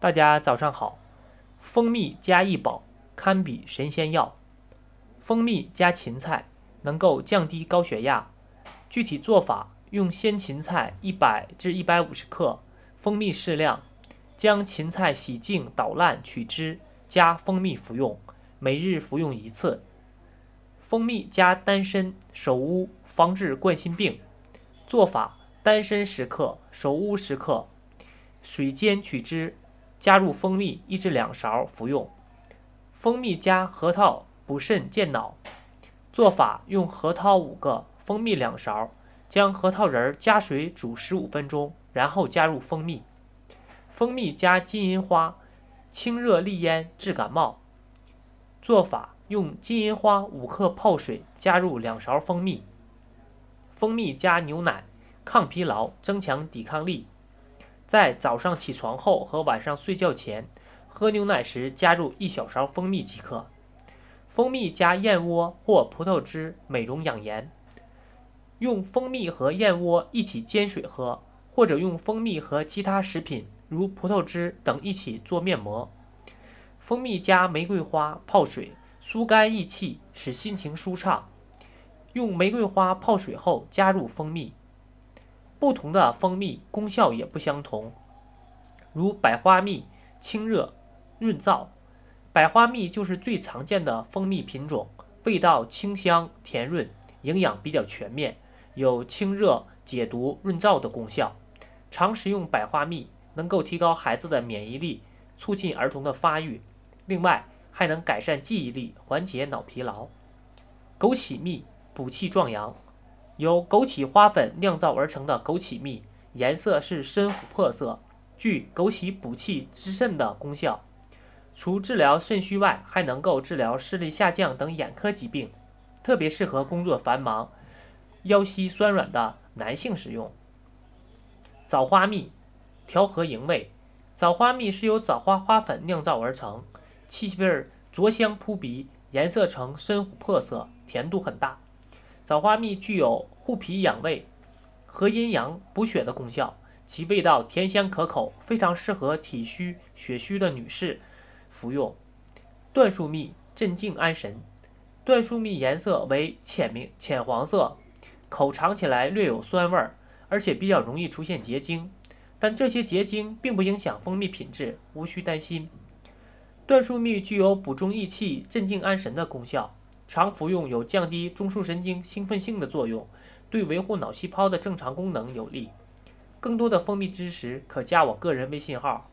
大家早上好，蜂蜜加益宝，堪比神仙药。蜂蜜加芹菜能够降低高血压。具体做法：用鲜芹菜一百至一百五十克，蜂蜜适量，将芹菜洗净捣烂取汁，加蜂蜜服用，每日服用一次。蜂蜜加丹参、首乌，防治冠心病。做法：丹参十克，首乌十克，水煎取汁。加入蜂蜜一至两勺服用。蜂蜜加核桃补肾健脑。做法：用核桃五个，蜂蜜两勺，将核桃仁加水煮十五分钟，然后加入蜂蜜。蜂蜜加金银花，清热利咽治感冒。做法：用金银花五克泡水，加入两勺蜂蜜。蜂蜜加牛奶，抗疲劳，增强抵抗力。在早上起床后和晚上睡觉前喝牛奶时，加入一小勺蜂蜜即可。蜂蜜加燕窝或葡萄汁，美容养颜。用蜂蜜和燕窝一起煎水喝，或者用蜂蜜和其他食品如葡萄汁等一起做面膜。蜂蜜加玫瑰花泡水，疏肝益气，使心情舒畅。用玫瑰花泡水后加入蜂蜜。不同的蜂蜜功效也不相同，如百花蜜清热润燥，百花蜜就是最常见的蜂蜜品种，味道清香甜润，营养比较全面，有清热解毒润燥的功效。常食用百花蜜能够提高孩子的免疫力，促进儿童的发育，另外还能改善记忆力，缓解脑疲劳。枸杞蜜补气壮阳。由枸杞花粉酿造而成的枸杞蜜，颜色是深琥珀色，具枸杞补气滋肾的功效。除治疗肾虚外，还能够治疗视力下降等眼科疾病，特别适合工作繁忙、腰膝酸软的男性使用。枣花蜜调和营卫，枣花蜜是由枣花花粉酿造而成，气味儿灼香扑鼻，颜色呈深琥珀色，甜度很大。枣花蜜具有护脾养胃、和阴阳、补血的功效，其味道甜香可口，非常适合体虚血虚的女士服用。椴树蜜镇静安神，椴树蜜颜色为浅明浅黄色，口尝起来略有酸味儿，而且比较容易出现结晶，但这些结晶并不影响蜂蜜品质，无需担心。椴树蜜具有补中益气、镇静安神的功效。常服用有降低中枢神经兴奋性的作用，对维护脑细胞的正常功能有利。更多的蜂蜜知识，可加我个人微信号。